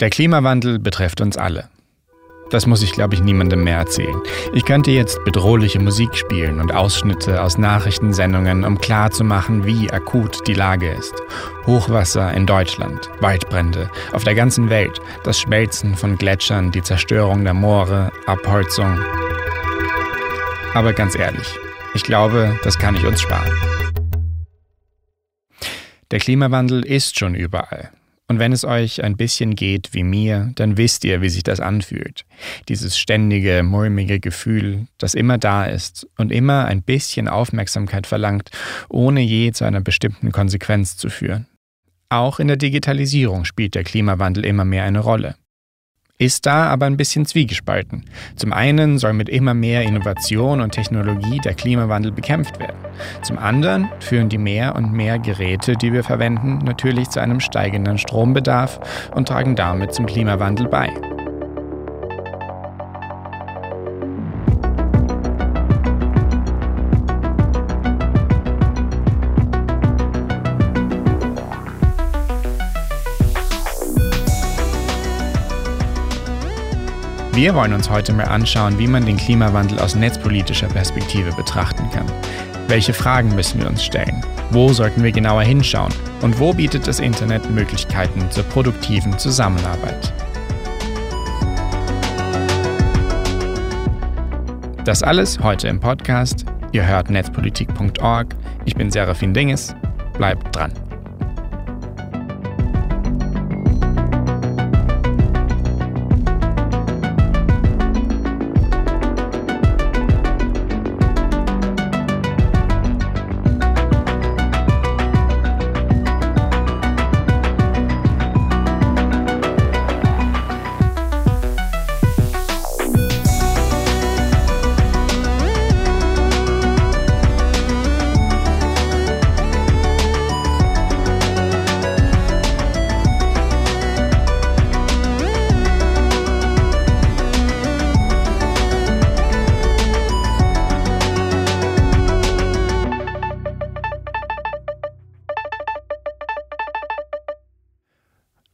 Der Klimawandel betrifft uns alle. Das muss ich, glaube ich, niemandem mehr erzählen. Ich könnte jetzt bedrohliche Musik spielen und Ausschnitte aus Nachrichtensendungen, um klarzumachen, wie akut die Lage ist. Hochwasser in Deutschland, Waldbrände auf der ganzen Welt, das Schmelzen von Gletschern, die Zerstörung der Moore, Abholzung. Aber ganz ehrlich, ich glaube, das kann ich uns sparen. Der Klimawandel ist schon überall. Und wenn es euch ein bisschen geht wie mir, dann wisst ihr, wie sich das anfühlt. Dieses ständige, mulmige Gefühl, das immer da ist und immer ein bisschen Aufmerksamkeit verlangt, ohne je zu einer bestimmten Konsequenz zu führen. Auch in der Digitalisierung spielt der Klimawandel immer mehr eine Rolle ist da aber ein bisschen zwiegespalten. Zum einen soll mit immer mehr Innovation und Technologie der Klimawandel bekämpft werden. Zum anderen führen die mehr und mehr Geräte, die wir verwenden, natürlich zu einem steigenden Strombedarf und tragen damit zum Klimawandel bei. Wir wollen uns heute mal anschauen, wie man den Klimawandel aus netzpolitischer Perspektive betrachten kann. Welche Fragen müssen wir uns stellen? Wo sollten wir genauer hinschauen? Und wo bietet das Internet Möglichkeiten zur produktiven Zusammenarbeit? Das alles heute im Podcast. Ihr hört netzpolitik.org. Ich bin Serafin Dinges. Bleibt dran.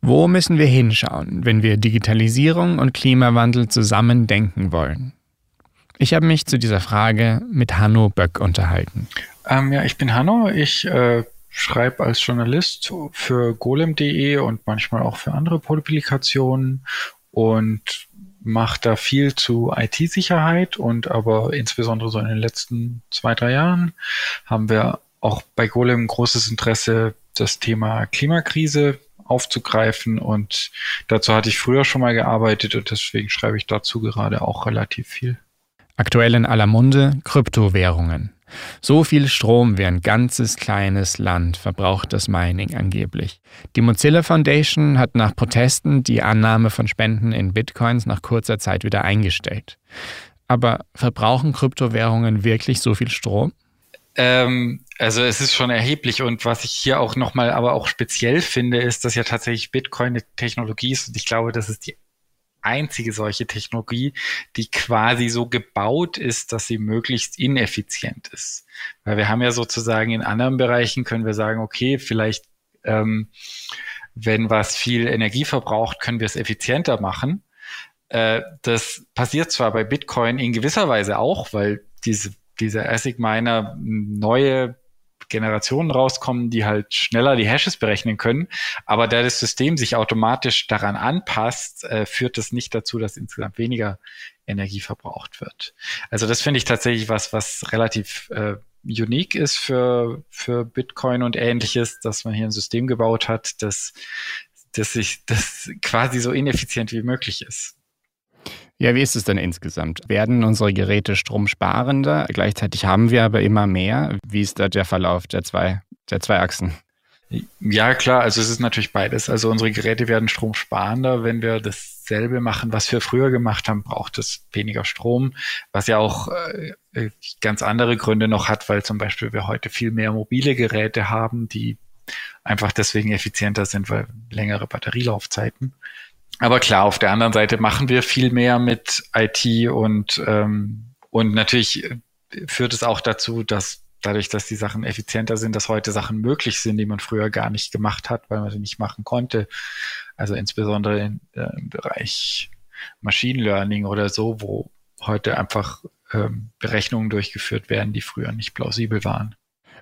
Wo müssen wir hinschauen, wenn wir Digitalisierung und Klimawandel zusammen denken wollen? Ich habe mich zu dieser Frage mit Hanno Böck unterhalten. Ähm, ja, ich bin Hanno. Ich äh, schreibe als Journalist für golem.de und manchmal auch für andere Publikationen und mache da viel zu IT-Sicherheit und aber insbesondere so in den letzten zwei, drei Jahren haben wir auch bei Golem großes Interesse, das Thema Klimakrise aufzugreifen. Und dazu hatte ich früher schon mal gearbeitet und deswegen schreibe ich dazu gerade auch relativ viel. Aktuell in aller Munde Kryptowährungen. So viel Strom wie ein ganzes kleines Land verbraucht das Mining angeblich. Die Mozilla Foundation hat nach Protesten die Annahme von Spenden in Bitcoins nach kurzer Zeit wieder eingestellt. Aber verbrauchen Kryptowährungen wirklich so viel Strom? Ähm, also es ist schon erheblich und was ich hier auch nochmal aber auch speziell finde, ist, dass ja tatsächlich Bitcoin eine Technologie ist und ich glaube, das ist die einzige solche Technologie, die quasi so gebaut ist, dass sie möglichst ineffizient ist. Weil wir haben ja sozusagen in anderen Bereichen können wir sagen, okay, vielleicht ähm, wenn was viel Energie verbraucht, können wir es effizienter machen. Äh, das passiert zwar bei Bitcoin in gewisser Weise auch, weil diese diese ASIC Miner neue Generationen rauskommen, die halt schneller die Hashes berechnen können. Aber da das System sich automatisch daran anpasst, äh, führt das nicht dazu, dass insgesamt weniger Energie verbraucht wird. Also das finde ich tatsächlich was, was relativ äh, unique ist für, für Bitcoin und ähnliches, dass man hier ein System gebaut hat, das, das sich, das quasi so ineffizient wie möglich ist. Ja, wie ist es denn insgesamt? Werden unsere Geräte stromsparender? Gleichzeitig haben wir aber immer mehr. Wie ist da der Verlauf der zwei, der zwei Achsen? Ja, klar, also es ist natürlich beides. Also unsere Geräte werden stromsparender. Wenn wir dasselbe machen, was wir früher gemacht haben, braucht es weniger Strom, was ja auch äh, äh ganz andere Gründe noch hat, weil zum Beispiel wir heute viel mehr mobile Geräte haben, die einfach deswegen effizienter sind, weil längere Batterielaufzeiten. Aber klar, auf der anderen Seite machen wir viel mehr mit IT und, ähm, und natürlich führt es auch dazu, dass dadurch, dass die Sachen effizienter sind, dass heute Sachen möglich sind, die man früher gar nicht gemacht hat, weil man sie nicht machen konnte. Also insbesondere in, äh, im Bereich Machine Learning oder so, wo heute einfach ähm, Berechnungen durchgeführt werden, die früher nicht plausibel waren.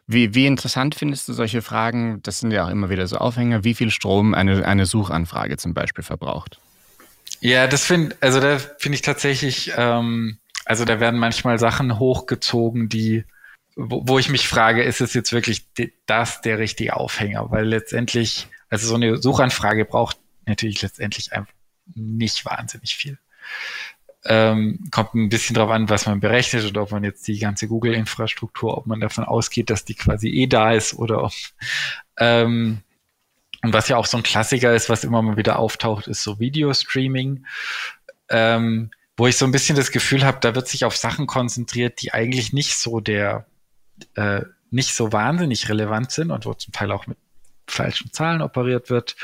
Wie, wie interessant findest du solche Fragen? Das sind ja auch immer wieder so Aufhänger, wie viel Strom eine, eine Suchanfrage zum Beispiel verbraucht. Ja, das finde, also da finde ich tatsächlich, ähm, also da werden manchmal Sachen hochgezogen, die, wo, wo ich mich frage, ist es jetzt wirklich das der richtige Aufhänger? Weil letztendlich, also so eine Suchanfrage braucht natürlich letztendlich einfach nicht wahnsinnig viel. Ähm, kommt ein bisschen drauf an, was man berechnet oder ob man jetzt die ganze Google-Infrastruktur, ob man davon ausgeht, dass die quasi eh da ist oder ob. Ähm, und was ja auch so ein Klassiker ist, was immer mal wieder auftaucht, ist so Videostreaming, ähm, wo ich so ein bisschen das Gefühl habe, da wird sich auf Sachen konzentriert, die eigentlich nicht so der, äh, nicht so wahnsinnig relevant sind und wo zum Teil auch mit falschen Zahlen operiert wird.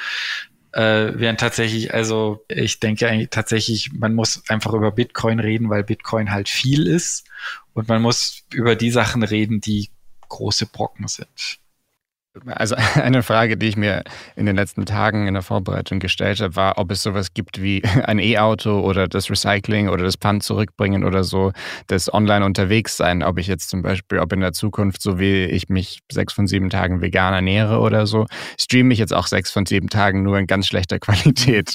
Äh, während tatsächlich, also ich denke eigentlich tatsächlich, man muss einfach über Bitcoin reden, weil Bitcoin halt viel ist und man muss über die Sachen reden, die große Brocken sind. Also eine Frage, die ich mir in den letzten Tagen in der Vorbereitung gestellt habe, war, ob es sowas gibt wie ein E-Auto oder das Recycling oder das Pfand zurückbringen oder so, das online unterwegs sein. Ob ich jetzt zum Beispiel, ob in der Zukunft, so wie ich mich sechs von sieben Tagen vegan ernähre oder so, streame ich jetzt auch sechs von sieben Tagen nur in ganz schlechter Qualität.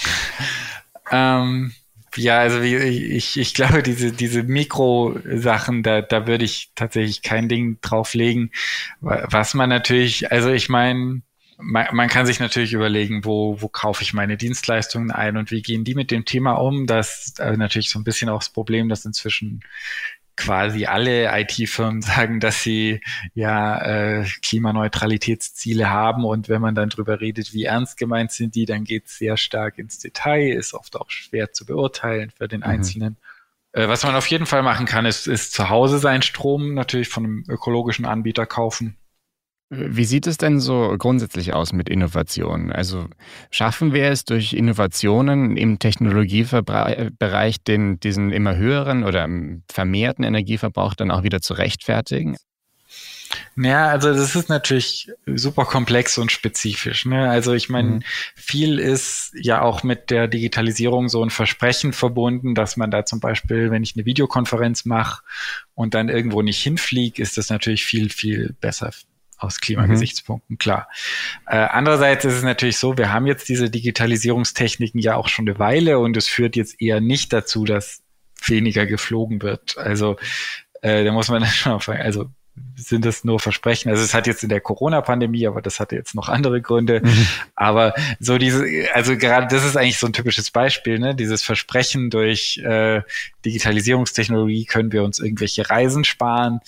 Ähm, ja, also ich, ich glaube, diese, diese Mikro-Sachen, da, da würde ich tatsächlich kein Ding drauflegen. Was man natürlich, also ich meine, man, man kann sich natürlich überlegen, wo, wo kaufe ich meine Dienstleistungen ein und wie gehen die mit dem Thema um. Das ist natürlich so ein bisschen auch das Problem, dass inzwischen quasi alle IT-Firmen sagen, dass sie ja äh, Klimaneutralitätsziele haben und wenn man dann drüber redet, wie ernst gemeint sind die, dann geht es sehr stark ins Detail, ist oft auch schwer zu beurteilen für den mhm. Einzelnen. Äh, was man auf jeden Fall machen kann, ist, ist zu Hause seinen Strom natürlich von einem ökologischen Anbieter kaufen wie sieht es denn so grundsätzlich aus mit Innovationen? Also schaffen wir es durch Innovationen im Technologiebereich den, diesen immer höheren oder vermehrten Energieverbrauch dann auch wieder zu rechtfertigen? Ja, also das ist natürlich super komplex und spezifisch. Ne? Also ich meine, mhm. viel ist ja auch mit der Digitalisierung so ein Versprechen verbunden, dass man da zum Beispiel, wenn ich eine Videokonferenz mache und dann irgendwo nicht hinfliege, ist das natürlich viel, viel besser aus Klimagesichtspunkten, mhm. klar. Äh, andererseits ist es natürlich so, wir haben jetzt diese Digitalisierungstechniken ja auch schon eine Weile und es führt jetzt eher nicht dazu, dass weniger geflogen wird. Also äh, da muss man dann schon auffangen. Also sind das nur Versprechen. Also es hat jetzt in der Corona-Pandemie, aber das hatte jetzt noch andere Gründe. Mhm. Aber so diese, also gerade das ist eigentlich so ein typisches Beispiel, ne? Dieses Versprechen durch äh, Digitalisierungstechnologie können wir uns irgendwelche Reisen sparen.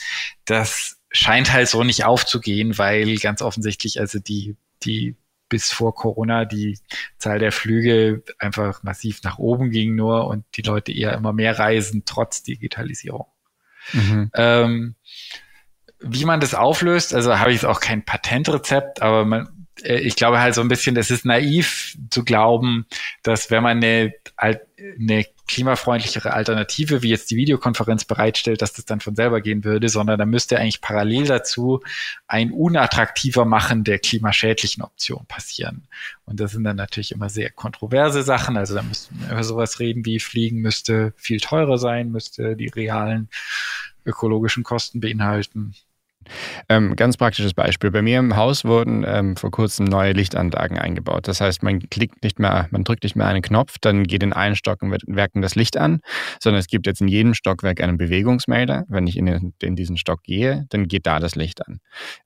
Das scheint halt so nicht aufzugehen, weil ganz offensichtlich also die, die bis vor Corona die Zahl der Flüge einfach massiv nach oben ging nur und die Leute eher immer mehr reisen trotz Digitalisierung. Mhm. Ähm, wie man das auflöst, also habe ich jetzt auch kein Patentrezept, aber man, ich glaube halt so ein bisschen, es ist naiv zu glauben, dass wenn man eine, eine klimafreundlichere Alternative, wie jetzt die Videokonferenz bereitstellt, dass das dann von selber gehen würde, sondern da müsste eigentlich parallel dazu ein unattraktiver Machen der klimaschädlichen Option passieren. Und das sind dann natürlich immer sehr kontroverse Sachen. Also da müssten wir über sowas reden, wie Fliegen müsste viel teurer sein, müsste die realen ökologischen Kosten beinhalten. Ähm, ganz praktisches Beispiel. Bei mir im Haus wurden ähm, vor kurzem neue Lichtanlagen eingebaut. Das heißt, man klickt nicht mehr, man drückt nicht mehr einen Knopf, dann geht in allen Stockwerken das Licht an, sondern es gibt jetzt in jedem Stockwerk einen Bewegungsmelder. Wenn ich in, den, in diesen Stock gehe, dann geht da das Licht an.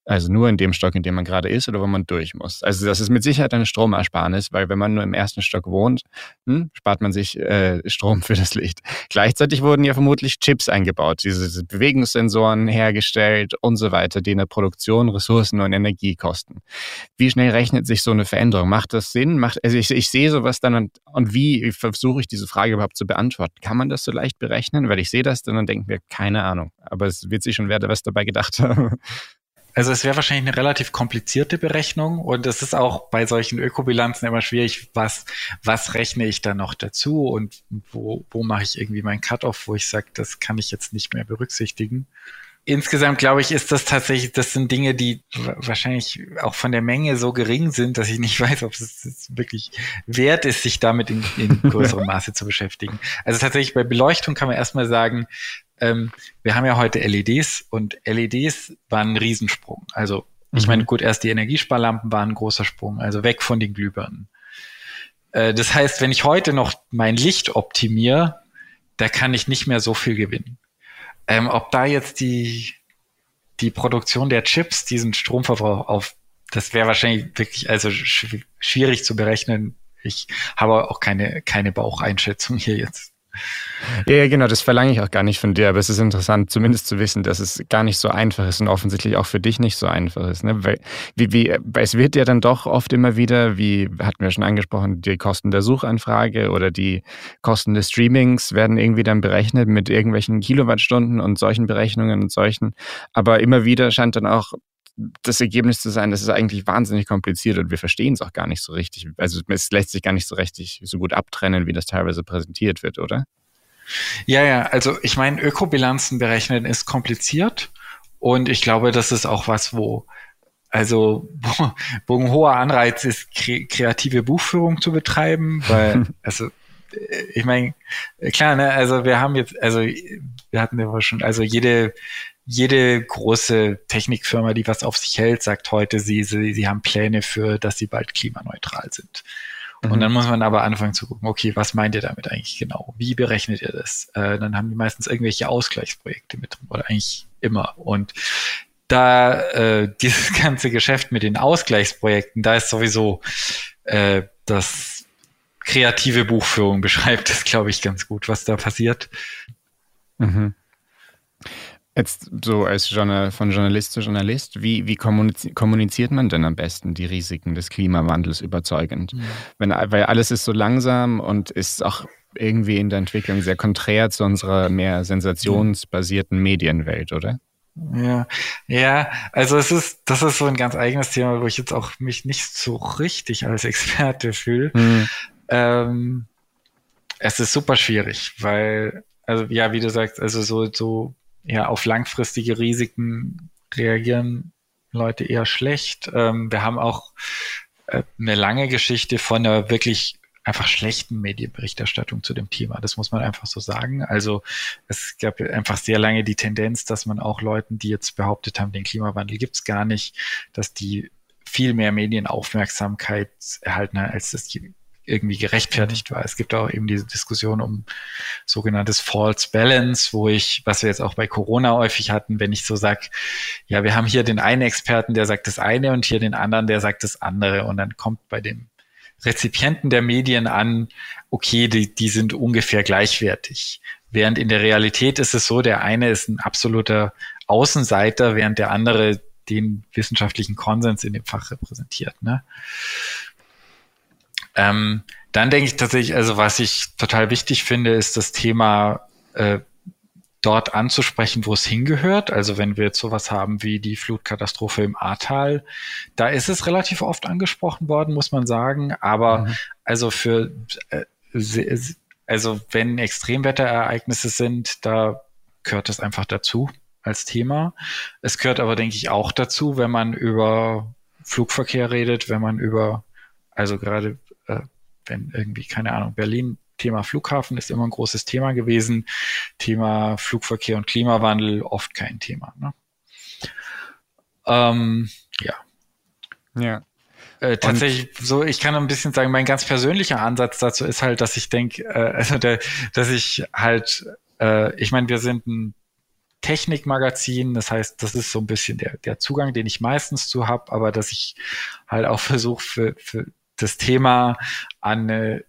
Also nur in dem Stock, in dem man gerade ist oder wo man durch muss. Also das ist mit Sicherheit eine Stromersparnis, weil wenn man nur im ersten Stock wohnt, hm, spart man sich äh, Strom für das Licht. Gleichzeitig wurden ja vermutlich Chips eingebaut, diese Bewegungssensoren hergestellt und so weiter, die in der Produktion Ressourcen und Energie kosten. Wie schnell rechnet sich so eine Veränderung? Macht das Sinn? Macht, also ich, ich sehe sowas dann und, und wie versuche ich diese Frage überhaupt zu beantworten? Kann man das so leicht berechnen? Weil ich sehe das dann und denke mir, keine Ahnung. Aber es wird sich schon wer was dabei gedacht haben. Also es wäre wahrscheinlich eine relativ komplizierte Berechnung und es ist auch bei solchen Ökobilanzen immer schwierig, was, was rechne ich da noch dazu und wo, wo mache ich irgendwie meinen Cut-off, wo ich sage, das kann ich jetzt nicht mehr berücksichtigen. Insgesamt glaube ich, ist das tatsächlich, das sind Dinge, die wahrscheinlich auch von der Menge so gering sind, dass ich nicht weiß, ob es wirklich wert ist, sich damit in, in größerem Maße zu beschäftigen. Also tatsächlich bei Beleuchtung kann man erstmal sagen, ähm, wir haben ja heute LEDs und LEDs waren ein Riesensprung. Also ich mhm. meine, gut, erst die Energiesparlampen waren ein großer Sprung, also weg von den Glühbirnen. Äh, das heißt, wenn ich heute noch mein Licht optimiere, da kann ich nicht mehr so viel gewinnen. Ähm, ob da jetzt die, die Produktion der Chips diesen Stromverbrauch auf, das wäre wahrscheinlich wirklich also sch schwierig zu berechnen. Ich habe auch keine, keine Baucheinschätzung hier jetzt. Ja, ja, genau, das verlange ich auch gar nicht von dir, aber es ist interessant, zumindest zu wissen, dass es gar nicht so einfach ist und offensichtlich auch für dich nicht so einfach ist. Ne? Weil, wie, wie, es wird ja dann doch oft immer wieder, wie hatten wir schon angesprochen, die Kosten der Suchanfrage oder die Kosten des Streamings werden irgendwie dann berechnet mit irgendwelchen Kilowattstunden und solchen Berechnungen und solchen. Aber immer wieder scheint dann auch das Ergebnis zu sein, das ist eigentlich wahnsinnig kompliziert und wir verstehen es auch gar nicht so richtig. Also es lässt sich gar nicht so richtig so gut abtrennen, wie das teilweise präsentiert wird, oder? Ja, ja, also ich meine, Ökobilanzen berechnen ist kompliziert und ich glaube, das ist auch was, wo also wo, ein hoher Anreiz ist, kre kreative Buchführung zu betreiben, weil also äh, ich meine, klar, ne, also wir haben jetzt, also wir hatten ja schon, also jede jede große Technikfirma, die was auf sich hält, sagt heute, sie, sie, sie haben Pläne für, dass sie bald klimaneutral sind. Mhm. Und dann muss man aber anfangen zu gucken, okay, was meint ihr damit eigentlich genau? Wie berechnet ihr das? Äh, dann haben die meistens irgendwelche Ausgleichsprojekte mit drin oder eigentlich immer. Und da äh, dieses ganze Geschäft mit den Ausgleichsprojekten, da ist sowieso äh, das kreative Buchführung beschreibt das, glaube ich, ganz gut, was da passiert. Mhm. Jetzt so als Journal, von Journalist zu Journalist, wie, wie kommuniziert man denn am besten die Risiken des Klimawandels überzeugend? Mhm. Wenn, weil alles ist so langsam und ist auch irgendwie in der Entwicklung sehr konträr zu unserer mehr sensationsbasierten Medienwelt, oder? Ja, ja, also es ist, das ist so ein ganz eigenes Thema, wo ich jetzt auch mich nicht so richtig als Experte fühle. Mhm. Ähm, es ist super schwierig, weil, also ja, wie du sagst, also so, so ja, auf langfristige Risiken reagieren Leute eher schlecht. Ähm, wir haben auch äh, eine lange Geschichte von einer wirklich einfach schlechten Medienberichterstattung zu dem Thema. Das muss man einfach so sagen. Also es gab einfach sehr lange die Tendenz, dass man auch Leuten, die jetzt behauptet haben, den Klimawandel gibt's gar nicht, dass die viel mehr Medienaufmerksamkeit erhalten, als das irgendwie gerechtfertigt war. Es gibt auch eben diese Diskussion um sogenanntes False Balance, wo ich, was wir jetzt auch bei Corona häufig hatten, wenn ich so sag, ja, wir haben hier den einen Experten, der sagt das eine und hier den anderen, der sagt das andere und dann kommt bei dem Rezipienten der Medien an, okay, die, die sind ungefähr gleichwertig. Während in der Realität ist es so, der eine ist ein absoluter Außenseiter, während der andere den wissenschaftlichen Konsens in dem Fach repräsentiert. Ne? Ähm, dann denke ich tatsächlich, also was ich total wichtig finde, ist das Thema äh, dort anzusprechen, wo es hingehört. Also wenn wir jetzt sowas haben wie die Flutkatastrophe im Ahrtal, da ist es relativ oft angesprochen worden, muss man sagen. Aber mhm. also für äh, also wenn Extremwetterereignisse sind, da gehört das einfach dazu als Thema. Es gehört aber, denke ich, auch dazu, wenn man über Flugverkehr redet, wenn man über, also gerade wenn irgendwie, keine Ahnung, Berlin Thema Flughafen ist immer ein großes Thema gewesen. Thema Flugverkehr und Klimawandel oft kein Thema. Ne? Ähm, ja. Ja. Äh, tatsächlich und so, ich kann ein bisschen sagen, mein ganz persönlicher Ansatz dazu ist halt, dass ich denke, äh, also der, dass ich halt, äh, ich meine, wir sind ein Technikmagazin, das heißt, das ist so ein bisschen der, der Zugang, den ich meistens zu habe, aber dass ich halt auch versuche, für, für das Thema an äh,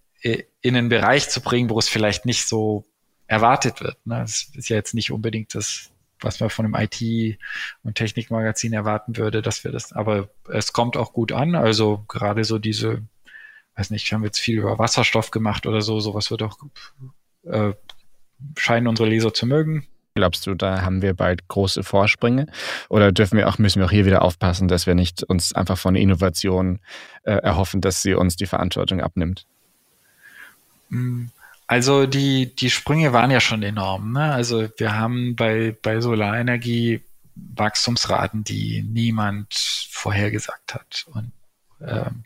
in einen Bereich zu bringen, wo es vielleicht nicht so erwartet wird. Ne? Das ist ja jetzt nicht unbedingt das, was man von einem IT- und Technikmagazin erwarten würde, dass wir das, aber es kommt auch gut an. Also gerade so diese, weiß nicht, wir haben jetzt viel über Wasserstoff gemacht oder so, sowas wird auch, äh, scheinen unsere Leser zu mögen. Glaubst du, da haben wir bald große Vorsprünge? Oder dürfen wir auch, müssen wir auch hier wieder aufpassen, dass wir nicht uns einfach von Innovation äh, erhoffen, dass sie uns die Verantwortung abnimmt? Mm, Also die, die Sprünge waren ja schon enorm. Ne? Also wir haben bei, bei Solarenergie Wachstumsraten, die niemand vorhergesagt hat. Und ähm,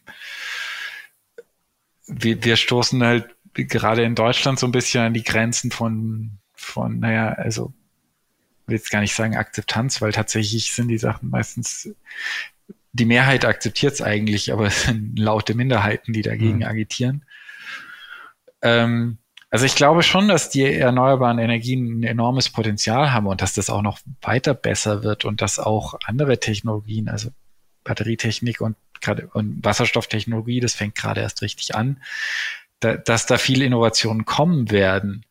wir, wir stoßen halt gerade in Deutschland so ein bisschen an die Grenzen von, von, naja, also will jetzt gar nicht sagen Akzeptanz, weil tatsächlich sind die Sachen meistens, die Mehrheit akzeptiert es eigentlich, aber es sind laute Minderheiten, die dagegen mhm. agitieren. Ähm, also ich glaube schon, dass die erneuerbaren Energien ein enormes Potenzial haben und dass das auch noch weiter besser wird und dass auch andere Technologien, also Batterietechnik und gerade und Wasserstofftechnologie, das fängt gerade erst richtig an, da, dass da viele Innovationen kommen werden.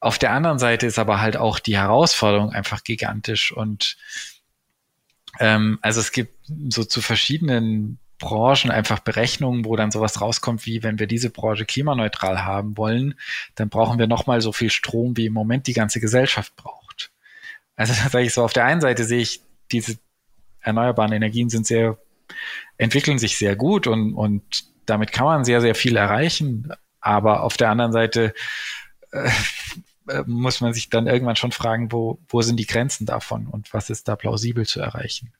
Auf der anderen Seite ist aber halt auch die Herausforderung einfach gigantisch und ähm, also es gibt so zu verschiedenen Branchen einfach Berechnungen, wo dann sowas rauskommt wie, wenn wir diese Branche klimaneutral haben wollen, dann brauchen wir nochmal so viel Strom, wie im Moment die ganze Gesellschaft braucht. Also da sage ich so, auf der einen Seite sehe ich, diese erneuerbaren Energien sind sehr, entwickeln sich sehr gut und, und damit kann man sehr, sehr viel erreichen. Aber auf der anderen Seite äh, äh muss man sich dann irgendwann schon fragen, wo, wo sind die Grenzen davon und was ist da plausibel zu erreichen?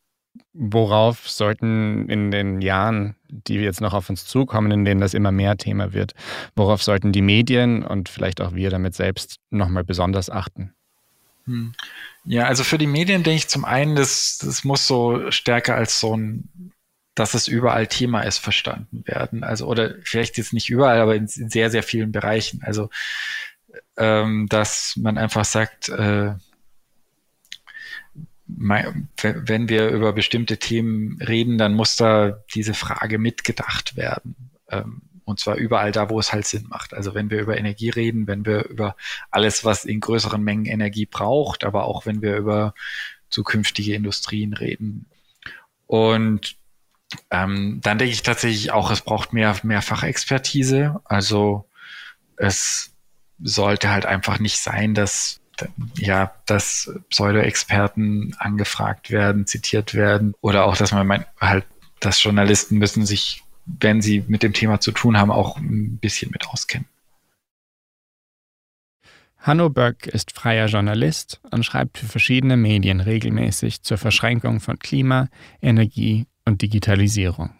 Worauf sollten in den Jahren, die jetzt noch auf uns zukommen, in denen das immer mehr Thema wird, worauf sollten die Medien und vielleicht auch wir damit selbst nochmal besonders achten? Hm. Ja, also für die Medien denke ich zum einen, das, das muss so stärker als so ein, dass es überall Thema ist, verstanden werden. Also, oder vielleicht jetzt nicht überall, aber in sehr, sehr vielen Bereichen. Also, ähm, dass man einfach sagt, äh, wenn wir über bestimmte Themen reden, dann muss da diese Frage mitgedacht werden. Ähm, und zwar überall da, wo es halt Sinn macht. Also wenn wir über Energie reden, wenn wir über alles, was in größeren Mengen Energie braucht, aber auch wenn wir über zukünftige Industrien reden. Und ähm, dann denke ich tatsächlich auch, es braucht mehr, mehr Fachexpertise. Also es sollte halt einfach nicht sein, dass ja, dass Pseudo-Experten angefragt werden, zitiert werden oder auch, dass man meint, halt, dass Journalisten müssen sich, wenn sie mit dem Thema zu tun haben, auch ein bisschen mit auskennen. Hanno Böck ist freier Journalist und schreibt für verschiedene Medien regelmäßig zur Verschränkung von Klima, Energie und Digitalisierung.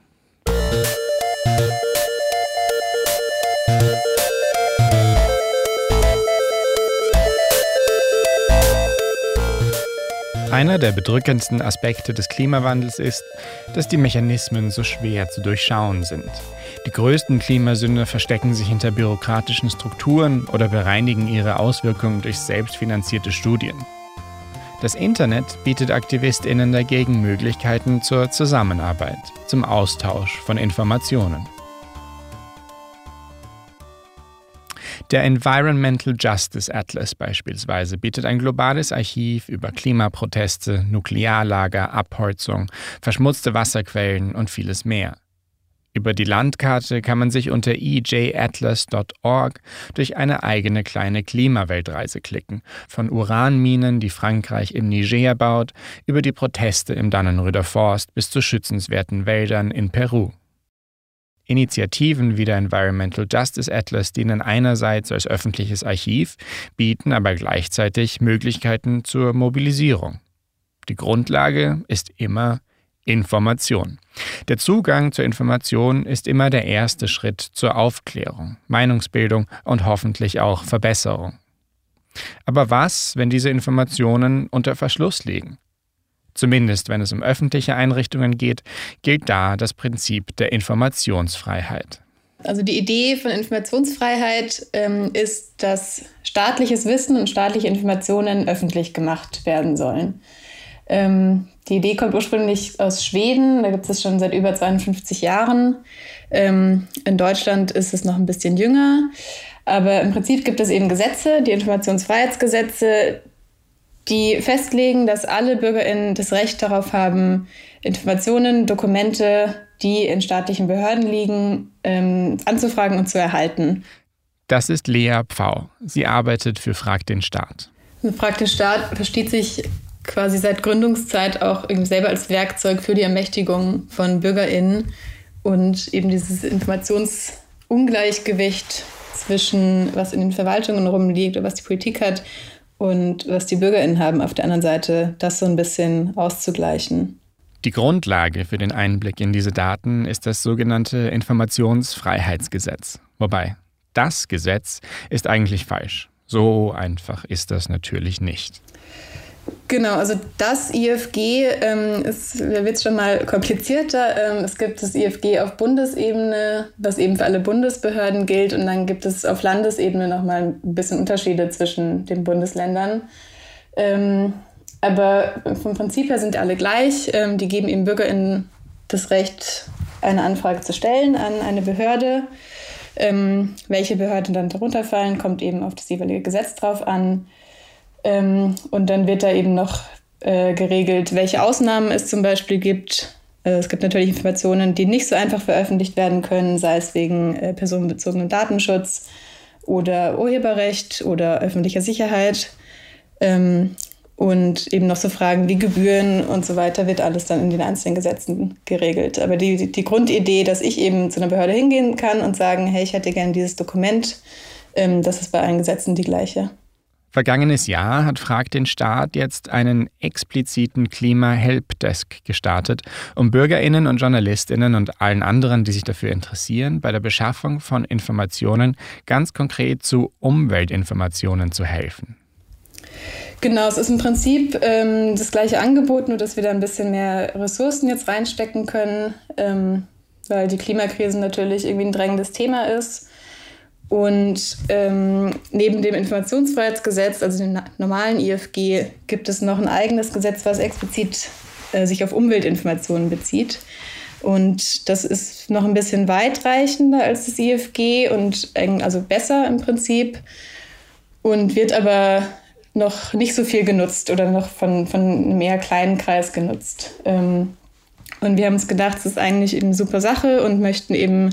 Einer der bedrückendsten Aspekte des Klimawandels ist, dass die Mechanismen so schwer zu durchschauen sind. Die größten Klimasünder verstecken sich hinter bürokratischen Strukturen oder bereinigen ihre Auswirkungen durch selbstfinanzierte Studien. Das Internet bietet Aktivistinnen dagegen Möglichkeiten zur Zusammenarbeit, zum Austausch von Informationen. Der Environmental Justice Atlas beispielsweise bietet ein globales Archiv über Klimaproteste, Nuklearlager, Abholzung, verschmutzte Wasserquellen und vieles mehr. Über die Landkarte kann man sich unter ejatlas.org durch eine eigene kleine Klimaweltreise klicken, von Uranminen, die Frankreich im Niger baut, über die Proteste im Dannenröder Forst bis zu schützenswerten Wäldern in Peru. Initiativen wie der Environmental Justice Atlas dienen einerseits als öffentliches Archiv, bieten aber gleichzeitig Möglichkeiten zur Mobilisierung. Die Grundlage ist immer Information. Der Zugang zur Information ist immer der erste Schritt zur Aufklärung, Meinungsbildung und hoffentlich auch Verbesserung. Aber was, wenn diese Informationen unter Verschluss liegen? Zumindest wenn es um öffentliche Einrichtungen geht, gilt da das Prinzip der Informationsfreiheit. Also die Idee von Informationsfreiheit ähm, ist, dass staatliches Wissen und staatliche Informationen öffentlich gemacht werden sollen. Ähm, die Idee kommt ursprünglich aus Schweden, da gibt es schon seit über 52 Jahren. Ähm, in Deutschland ist es noch ein bisschen jünger. Aber im Prinzip gibt es eben Gesetze, die Informationsfreiheitsgesetze, die festlegen, dass alle BürgerInnen das Recht darauf haben, Informationen, Dokumente, die in staatlichen Behörden liegen, ähm, anzufragen und zu erhalten. Das ist Lea Pfau. Sie arbeitet für Frag den Staat. Frag den Staat versteht sich quasi seit Gründungszeit auch selber als Werkzeug für die Ermächtigung von BürgerInnen und eben dieses Informationsungleichgewicht zwischen was in den Verwaltungen rumliegt oder was die Politik hat und was die BürgerInnen haben auf der anderen Seite, das so ein bisschen auszugleichen. Die Grundlage für den Einblick in diese Daten ist das sogenannte Informationsfreiheitsgesetz. Wobei, das Gesetz ist eigentlich falsch. So einfach ist das natürlich nicht. Genau, also das IFG ähm, ist, da wird es schon mal komplizierter. Ähm, es gibt das IFG auf Bundesebene, was eben für alle Bundesbehörden gilt. Und dann gibt es auf Landesebene nochmal ein bisschen Unterschiede zwischen den Bundesländern. Ähm, aber vom Prinzip her sind alle gleich. Ähm, die geben eben BürgerInnen das Recht, eine Anfrage zu stellen an eine Behörde. Ähm, welche Behörden dann darunter fallen, kommt eben auf das jeweilige Gesetz drauf an. Ähm, und dann wird da eben noch äh, geregelt, welche Ausnahmen es zum Beispiel gibt. Äh, es gibt natürlich Informationen, die nicht so einfach veröffentlicht werden können, sei es wegen äh, personenbezogenem Datenschutz oder Urheberrecht oder öffentlicher Sicherheit. Ähm, und eben noch so Fragen wie Gebühren und so weiter wird alles dann in den einzelnen Gesetzen geregelt. Aber die, die Grundidee, dass ich eben zu einer Behörde hingehen kann und sagen, hey, ich hätte gerne dieses Dokument, ähm, das ist bei allen Gesetzen die gleiche. Vergangenes Jahr hat Frag den Staat jetzt einen expliziten Klima-Helpdesk gestartet, um Bürgerinnen und Journalistinnen und allen anderen, die sich dafür interessieren, bei der Beschaffung von Informationen ganz konkret zu Umweltinformationen zu helfen. Genau, es ist im Prinzip ähm, das gleiche Angebot, nur dass wir da ein bisschen mehr Ressourcen jetzt reinstecken können, ähm, weil die Klimakrise natürlich irgendwie ein drängendes Thema ist. Und ähm, neben dem Informationsfreiheitsgesetz, also dem normalen IFG, gibt es noch ein eigenes Gesetz, was explizit äh, sich auf Umweltinformationen bezieht. Und das ist noch ein bisschen weitreichender als das IFG und also besser im Prinzip und wird aber noch nicht so viel genutzt oder noch von, von einem eher kleinen Kreis genutzt. Ähm, und wir haben uns gedacht, es ist eigentlich eben eine super Sache und möchten eben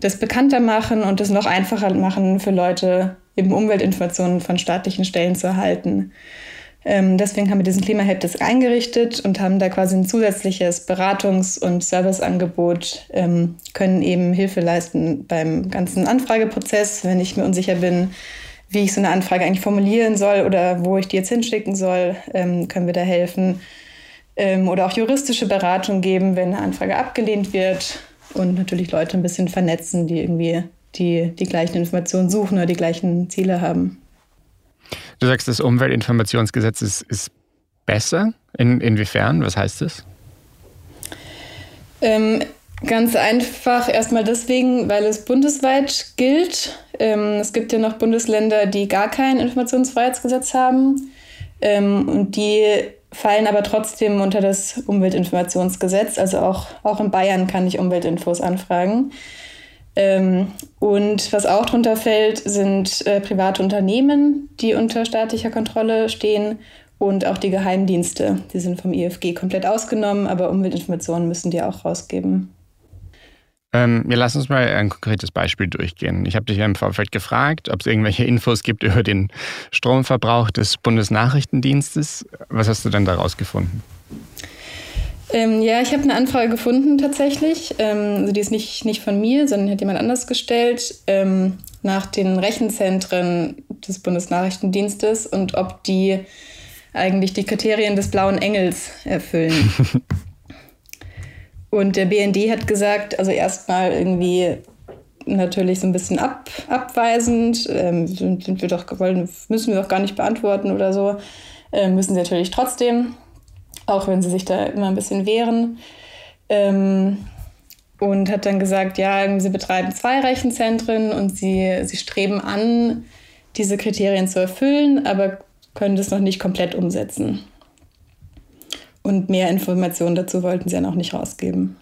das bekannter machen und das noch einfacher machen für Leute, eben Umweltinformationen von staatlichen Stellen zu erhalten. Ähm, deswegen haben wir diesen Klimahelpdesk eingerichtet und haben da quasi ein zusätzliches Beratungs- und Serviceangebot, ähm, können eben Hilfe leisten beim ganzen Anfrageprozess, wenn ich mir unsicher bin, wie ich so eine Anfrage eigentlich formulieren soll oder wo ich die jetzt hinschicken soll, ähm, können wir da helfen. Ähm, oder auch juristische Beratung geben, wenn eine Anfrage abgelehnt wird und natürlich Leute ein bisschen vernetzen, die irgendwie die, die gleichen Informationen suchen oder die gleichen Ziele haben. Du sagst, das Umweltinformationsgesetz ist, ist besser. In, inwiefern? Was heißt das? Ähm, ganz einfach erstmal deswegen, weil es bundesweit gilt. Ähm, es gibt ja noch Bundesländer, die gar kein Informationsfreiheitsgesetz haben. Ähm, und die fallen aber trotzdem unter das Umweltinformationsgesetz. Also auch, auch in Bayern kann ich Umweltinfos anfragen. Ähm, und was auch darunter fällt, sind äh, private Unternehmen, die unter staatlicher Kontrolle stehen und auch die Geheimdienste. Die sind vom IFG komplett ausgenommen, aber Umweltinformationen müssen die auch rausgeben. Ähm, ja, lass uns mal ein konkretes Beispiel durchgehen. Ich habe dich ja im Vorfeld gefragt, ob es irgendwelche Infos gibt über den Stromverbrauch des Bundesnachrichtendienstes. Was hast du denn daraus gefunden? Ähm, ja, ich habe eine Anfrage gefunden tatsächlich. Ähm, also die ist nicht, nicht von mir, sondern hat jemand anders gestellt ähm, nach den Rechenzentren des Bundesnachrichtendienstes und ob die eigentlich die Kriterien des blauen Engels erfüllen. Und der BND hat gesagt, also erstmal irgendwie natürlich so ein bisschen ab, abweisend, ähm, sind wir doch, wollen, müssen wir doch gar nicht beantworten oder so. Ähm, müssen sie natürlich trotzdem, auch wenn sie sich da immer ein bisschen wehren. Ähm, und hat dann gesagt, ja, sie betreiben zwei Rechenzentren und sie, sie streben an, diese Kriterien zu erfüllen, aber können das noch nicht komplett umsetzen. Und mehr Informationen dazu wollten sie dann auch nicht rausgeben.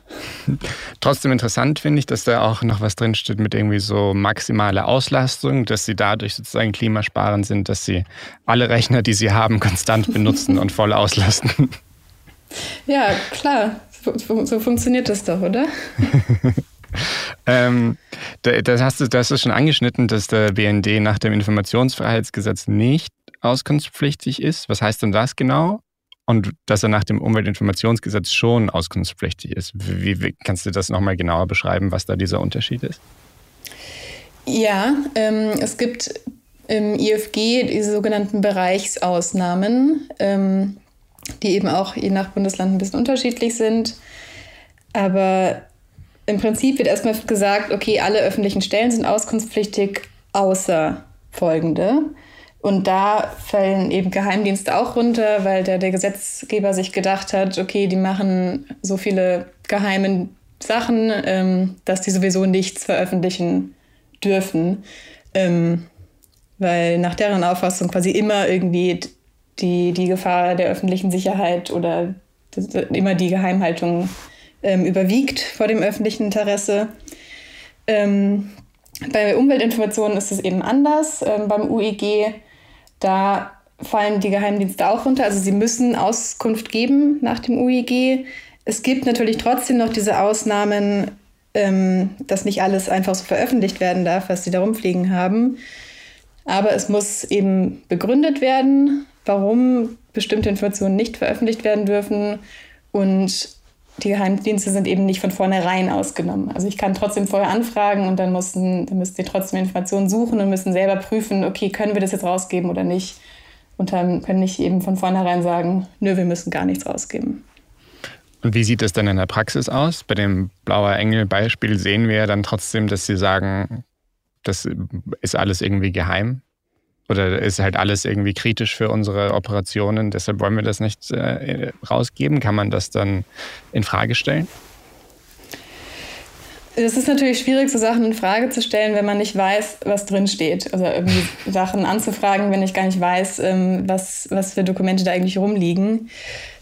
Trotzdem interessant finde ich, dass da auch noch was drinsteht mit irgendwie so maximale Auslastung, dass sie dadurch sozusagen klimasparend sind, dass sie alle Rechner, die sie haben, konstant benutzen und voll auslasten. Ja, klar. So, so funktioniert das doch, oder? ähm, das, hast du, das hast du schon angeschnitten, dass der BND nach dem Informationsfreiheitsgesetz nicht auskunftspflichtig ist. Was heißt denn das genau? Und dass er nach dem Umweltinformationsgesetz schon auskunftspflichtig ist. Wie, wie kannst du das nochmal genauer beschreiben, was da dieser Unterschied ist? Ja, ähm, es gibt im IFG diese sogenannten Bereichsausnahmen, ähm, die eben auch je nach Bundesland ein bisschen unterschiedlich sind. Aber im Prinzip wird erstmal gesagt, okay, alle öffentlichen Stellen sind auskunftspflichtig, außer folgende. Und da fallen eben Geheimdienste auch runter, weil der, der Gesetzgeber sich gedacht hat, okay, die machen so viele geheime Sachen, ähm, dass die sowieso nichts veröffentlichen dürfen. Ähm, weil nach deren Auffassung quasi immer irgendwie die, die Gefahr der öffentlichen Sicherheit oder immer die Geheimhaltung ähm, überwiegt vor dem öffentlichen Interesse. Ähm, bei Umweltinformationen ist es eben anders. Ähm, beim UEG, da fallen die Geheimdienste auch runter. Also sie müssen Auskunft geben nach dem UEG. Es gibt natürlich trotzdem noch diese Ausnahmen, ähm, dass nicht alles einfach so veröffentlicht werden darf, was sie da rumfliegen haben. Aber es muss eben begründet werden, warum bestimmte Informationen nicht veröffentlicht werden dürfen. Und die Geheimdienste sind eben nicht von vornherein ausgenommen. Also ich kann trotzdem vorher anfragen und dann müssen, dann müssen die trotzdem Informationen suchen und müssen selber prüfen, okay, können wir das jetzt rausgeben oder nicht. Und dann können nicht eben von vornherein sagen, nö, wir müssen gar nichts rausgeben. Und wie sieht das dann in der Praxis aus? Bei dem Blauer Engel-Beispiel sehen wir dann trotzdem, dass Sie sagen, das ist alles irgendwie geheim? Oder ist halt alles irgendwie kritisch für unsere Operationen, deshalb wollen wir das nicht äh, rausgeben? Kann man das dann in Frage stellen? Es ist natürlich schwierig, so Sachen in Frage zu stellen, wenn man nicht weiß, was drin steht. Also irgendwie Sachen anzufragen, wenn ich gar nicht weiß, ähm, was, was für Dokumente da eigentlich rumliegen.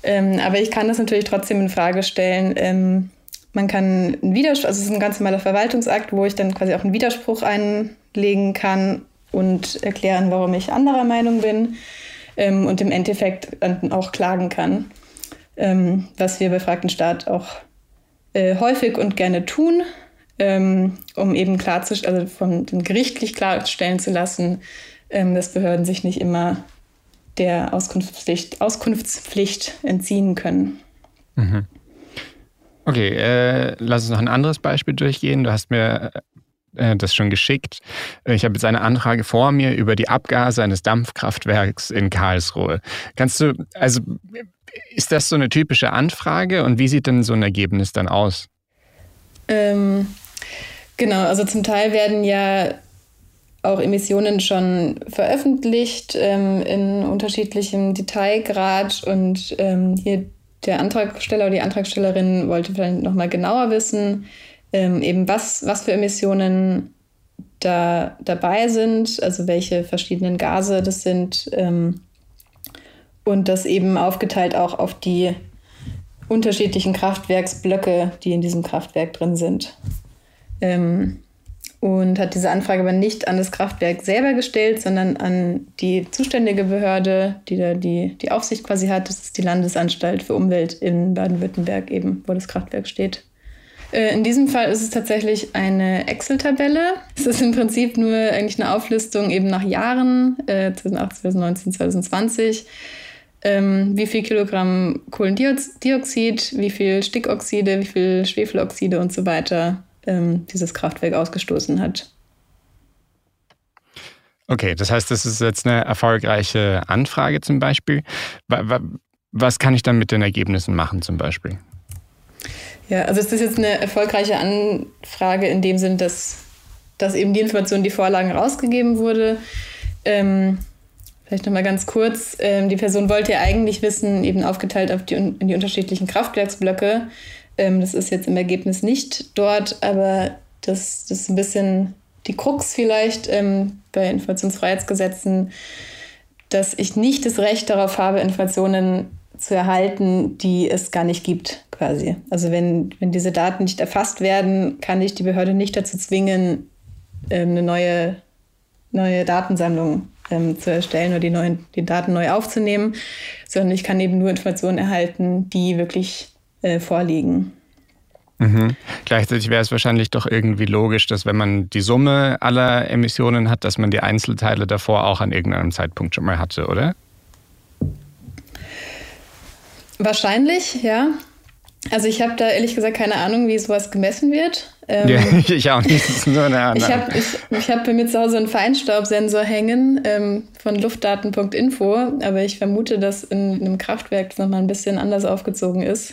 Ähm, aber ich kann das natürlich trotzdem in Frage stellen. Ähm, man kann einen Widerspruch, also es ist ein ganz normaler Verwaltungsakt, wo ich dann quasi auch einen Widerspruch einlegen kann und erklären, warum ich anderer Meinung bin ähm, und im Endeffekt auch klagen kann, ähm, was wir bei Fragten Staat auch äh, häufig und gerne tun, ähm, um eben klarzustellen, also von den gerichtlich klarstellen zu lassen, ähm, dass Behörden sich nicht immer der Auskunftspflicht, Auskunftspflicht entziehen können. Mhm. Okay, äh, lass uns noch ein anderes Beispiel durchgehen. Du hast mir äh, das schon geschickt. Ich habe jetzt eine Anfrage vor mir über die Abgase eines Dampfkraftwerks in Karlsruhe. Kannst du, also ist das so eine typische Anfrage und wie sieht denn so ein Ergebnis dann aus? Ähm, genau, also zum Teil werden ja auch Emissionen schon veröffentlicht ähm, in unterschiedlichem Detailgrad und ähm, hier der Antragsteller oder die Antragstellerin wollte vielleicht nochmal genauer wissen, ähm, eben was, was für Emissionen da dabei sind, also welche verschiedenen Gase das sind ähm, und das eben aufgeteilt auch auf die unterschiedlichen Kraftwerksblöcke, die in diesem Kraftwerk drin sind. Ähm, und hat diese Anfrage aber nicht an das Kraftwerk selber gestellt, sondern an die zuständige Behörde, die da die, die Aufsicht quasi hat. Das ist die Landesanstalt für Umwelt in Baden-Württemberg eben, wo das Kraftwerk steht. Äh, in diesem Fall ist es tatsächlich eine Excel-Tabelle. Es ist im Prinzip nur eigentlich eine Auflistung eben nach Jahren, äh, 2008, 2019, 2020. Ähm, wie viel Kilogramm Kohlendioxid, wie viel Stickoxide, wie viel Schwefeloxide und so weiter ähm, dieses Kraftwerk ausgestoßen hat. Okay, das heißt, das ist jetzt eine erfolgreiche Anfrage zum Beispiel. Was kann ich dann mit den Ergebnissen machen zum Beispiel? Ja, also ist jetzt eine erfolgreiche Anfrage in dem Sinn, dass, dass eben die Information, die Vorlagen rausgegeben wurde. Ähm, vielleicht nochmal ganz kurz. Ähm, die Person wollte ja eigentlich wissen, eben aufgeteilt auf die, in die unterschiedlichen Kraftwerksblöcke. Ähm, das ist jetzt im Ergebnis nicht dort, aber das, das ist ein bisschen die Krux vielleicht ähm, bei Informationsfreiheitsgesetzen, dass ich nicht das Recht darauf habe, Informationen zu erhalten, die es gar nicht gibt, quasi. Also wenn, wenn diese Daten nicht erfasst werden, kann ich die Behörde nicht dazu zwingen, ähm, eine neue, neue Datensammlung ähm, zu erstellen oder die, neuen, die Daten neu aufzunehmen, sondern ich kann eben nur Informationen erhalten, die wirklich äh, vorliegen. Mhm. Gleichzeitig wäre es wahrscheinlich doch irgendwie logisch, dass wenn man die Summe aller Emissionen hat, dass man die Einzelteile davor auch an irgendeinem Zeitpunkt schon mal hatte, oder? Wahrscheinlich, ja. Also ich habe da ehrlich gesagt keine Ahnung, wie sowas gemessen wird. Ähm, ja, ich auch nicht. Das ist nur eine Ahnung. Ich habe ich, ich hab bei mir zu Hause einen Feinstaubsensor hängen ähm, von luftdaten.info, aber ich vermute, dass in einem Kraftwerk das nochmal ein bisschen anders aufgezogen ist.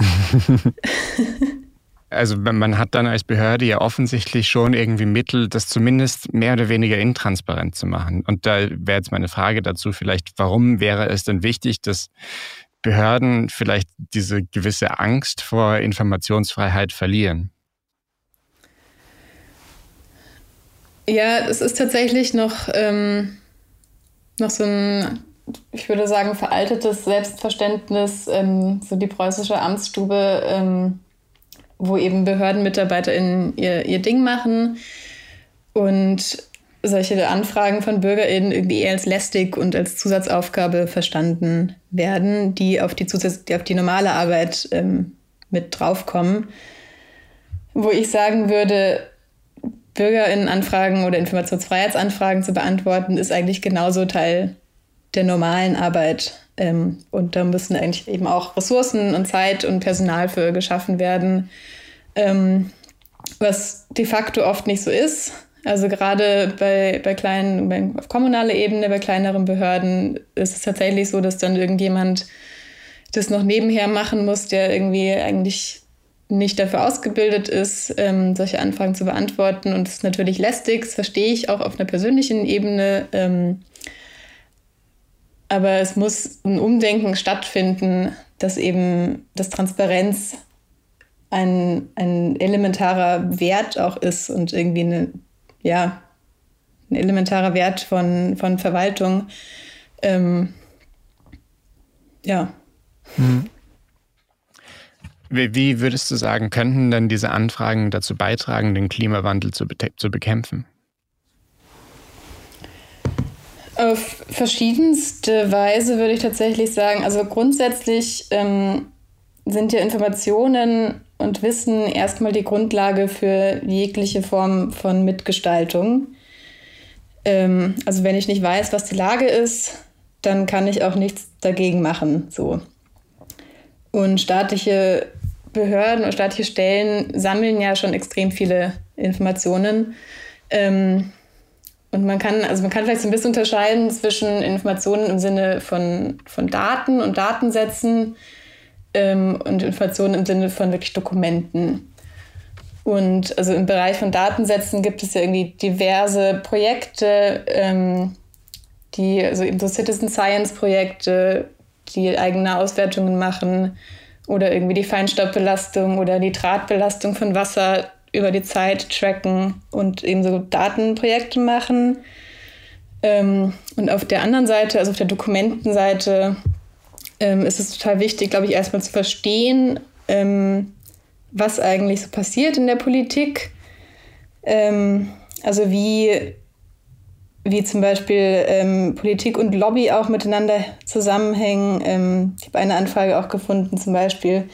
also man hat dann als Behörde ja offensichtlich schon irgendwie Mittel, das zumindest mehr oder weniger intransparent zu machen. Und da wäre jetzt meine Frage dazu vielleicht, warum wäre es denn wichtig, dass Behörden vielleicht diese gewisse Angst vor Informationsfreiheit verlieren? Ja, es ist tatsächlich noch, ähm, noch so ein, ich würde sagen, veraltetes Selbstverständnis, ähm, so die preußische Amtsstube, ähm, wo eben BehördenmitarbeiterInnen ihr, ihr Ding machen und solche Anfragen von BürgerInnen irgendwie eher als lästig und als Zusatzaufgabe verstanden werden, die auf die, Zusatz die, auf die normale Arbeit ähm, mit draufkommen. Wo ich sagen würde, BürgerInnen-Anfragen oder Informationsfreiheitsanfragen zu beantworten, ist eigentlich genauso Teil der normalen Arbeit. Ähm, und da müssen eigentlich eben auch Ressourcen und Zeit und Personal für geschaffen werden, ähm, was de facto oft nicht so ist. Also gerade bei, bei kleinen, bei, auf kommunaler Ebene, bei kleineren Behörden ist es tatsächlich so, dass dann irgendjemand das noch nebenher machen muss, der irgendwie eigentlich nicht dafür ausgebildet ist, ähm, solche Anfragen zu beantworten. Und es ist natürlich lästig, das verstehe ich auch auf einer persönlichen Ebene. Ähm, aber es muss ein Umdenken stattfinden, dass eben das Transparenz ein, ein elementarer Wert auch ist und irgendwie eine ja, ein elementarer Wert von, von Verwaltung. Ähm, ja. Hm. Wie, würdest du sagen, könnten denn diese Anfragen dazu beitragen, den Klimawandel zu, zu bekämpfen? Auf verschiedenste Weise würde ich tatsächlich sagen. Also grundsätzlich ähm, sind ja Informationen und Wissen erstmal die Grundlage für jegliche Form von Mitgestaltung. Ähm, also wenn ich nicht weiß, was die Lage ist, dann kann ich auch nichts dagegen machen. So. Und staatliche Behörden oder staatliche Stellen sammeln ja schon extrem viele Informationen. Ähm, und man kann, also man kann vielleicht so ein bisschen unterscheiden zwischen Informationen im Sinne von, von Daten und Datensätzen ähm, und Informationen im Sinne von wirklich Dokumenten. Und also im Bereich von Datensätzen gibt es ja irgendwie diverse Projekte, ähm, die, also eben so Citizen Science Projekte, die eigene Auswertungen machen oder irgendwie die Feinstaubbelastung oder die Nitratbelastung von Wasser über die Zeit tracken und eben so Datenprojekte machen. Ähm, und auf der anderen Seite, also auf der Dokumentenseite, ähm, ist es total wichtig, glaube ich, erstmal zu verstehen, ähm, was eigentlich so passiert in der Politik. Ähm, also wie, wie zum Beispiel ähm, Politik und Lobby auch miteinander zusammenhängen. Ähm, ich habe eine Anfrage auch gefunden, zum Beispiel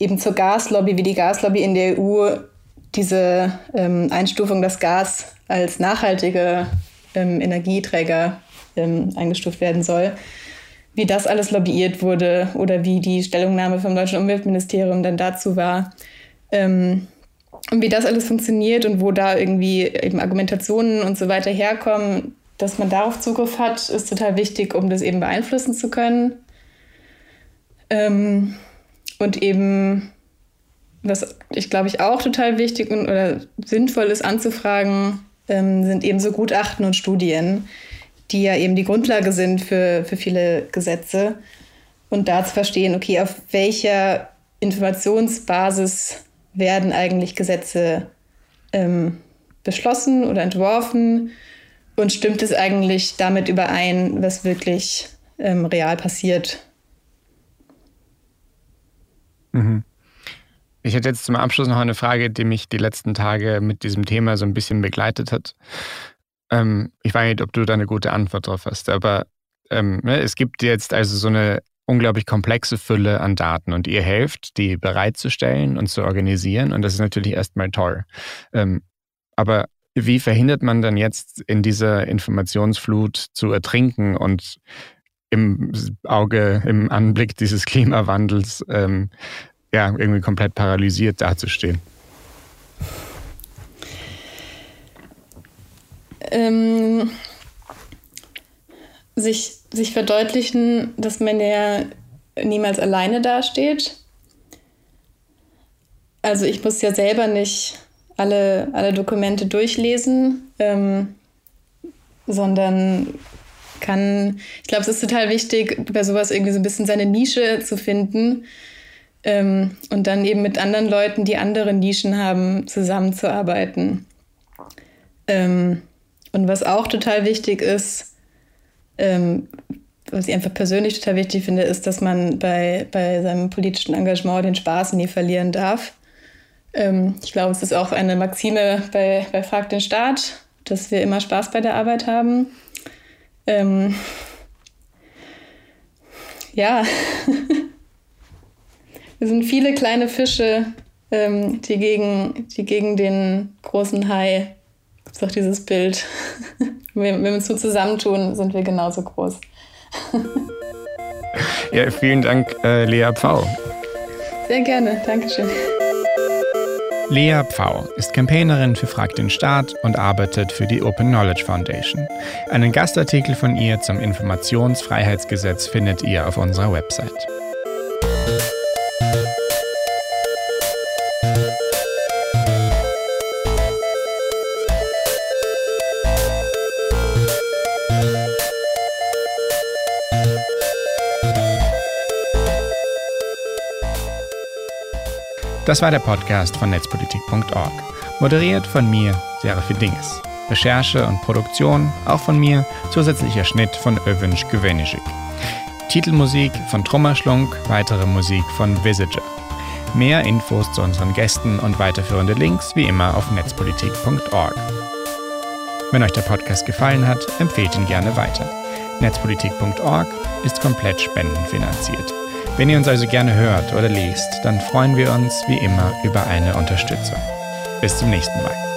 eben zur Gaslobby, wie die Gaslobby in der EU diese ähm, Einstufung, dass Gas als nachhaltiger Energieträger eingestuft werden soll wie das alles lobbyiert wurde oder wie die Stellungnahme vom deutschen Umweltministerium dann dazu war. Ähm, und wie das alles funktioniert und wo da irgendwie eben Argumentationen und so weiter herkommen, dass man darauf Zugriff hat, ist total wichtig, um das eben beeinflussen zu können. Ähm, und eben, was ich glaube ich auch total wichtig und, oder sinnvoll ist anzufragen, ähm, sind eben so Gutachten und Studien die ja eben die Grundlage sind für, für viele Gesetze. Und da zu verstehen, okay, auf welcher Informationsbasis werden eigentlich Gesetze ähm, beschlossen oder entworfen und stimmt es eigentlich damit überein, was wirklich ähm, real passiert? Mhm. Ich hätte jetzt zum Abschluss noch eine Frage, die mich die letzten Tage mit diesem Thema so ein bisschen begleitet hat. Ähm, ich weiß nicht, ob du da eine gute Antwort drauf hast, aber ähm, ne, es gibt jetzt also so eine unglaublich komplexe Fülle an Daten und ihr helft, die bereitzustellen und zu organisieren und das ist natürlich erstmal toll. Ähm, aber wie verhindert man dann jetzt in dieser Informationsflut zu ertrinken und im Auge, im Anblick dieses Klimawandels ähm, ja, irgendwie komplett paralysiert dazustehen? Ähm, sich, sich verdeutlichen, dass man ja niemals alleine dasteht. Also ich muss ja selber nicht alle, alle Dokumente durchlesen, ähm, sondern kann, ich glaube, es ist total wichtig, bei sowas irgendwie so ein bisschen seine Nische zu finden ähm, und dann eben mit anderen Leuten, die andere Nischen haben, zusammenzuarbeiten. Ähm, und was auch total wichtig ist, ähm, was ich einfach persönlich total wichtig finde, ist, dass man bei, bei seinem politischen Engagement den Spaß nie verlieren darf. Ähm, ich glaube, es ist auch eine Maxime bei, bei Frag den Staat, dass wir immer Spaß bei der Arbeit haben. Ähm, ja, wir sind viele kleine Fische, ähm, die, gegen, die gegen den großen Hai, es doch dieses Bild, wenn, wenn wir uns so zusammentun, sind wir genauso groß. ja, vielen Dank, äh, Lea Pfau. Sehr gerne, Dankeschön. Lea Pfau ist Campaignerin für Frag den Staat und arbeitet für die Open Knowledge Foundation. Einen Gastartikel von ihr zum Informationsfreiheitsgesetz findet ihr auf unserer Website. Das war der Podcast von netzpolitik.org. Moderiert von mir, Seraphi Dinges. Recherche und Produktion auch von mir, zusätzlicher Schnitt von Övünsch Gewenischik. Titelmusik von Trummerschlunk, weitere Musik von Visager. Mehr Infos zu unseren Gästen und weiterführende Links wie immer auf netzpolitik.org. Wenn euch der Podcast gefallen hat, empfehlt ihn gerne weiter. Netzpolitik.org ist komplett spendenfinanziert. Wenn ihr uns also gerne hört oder liest, dann freuen wir uns wie immer über eine Unterstützung. Bis zum nächsten Mal.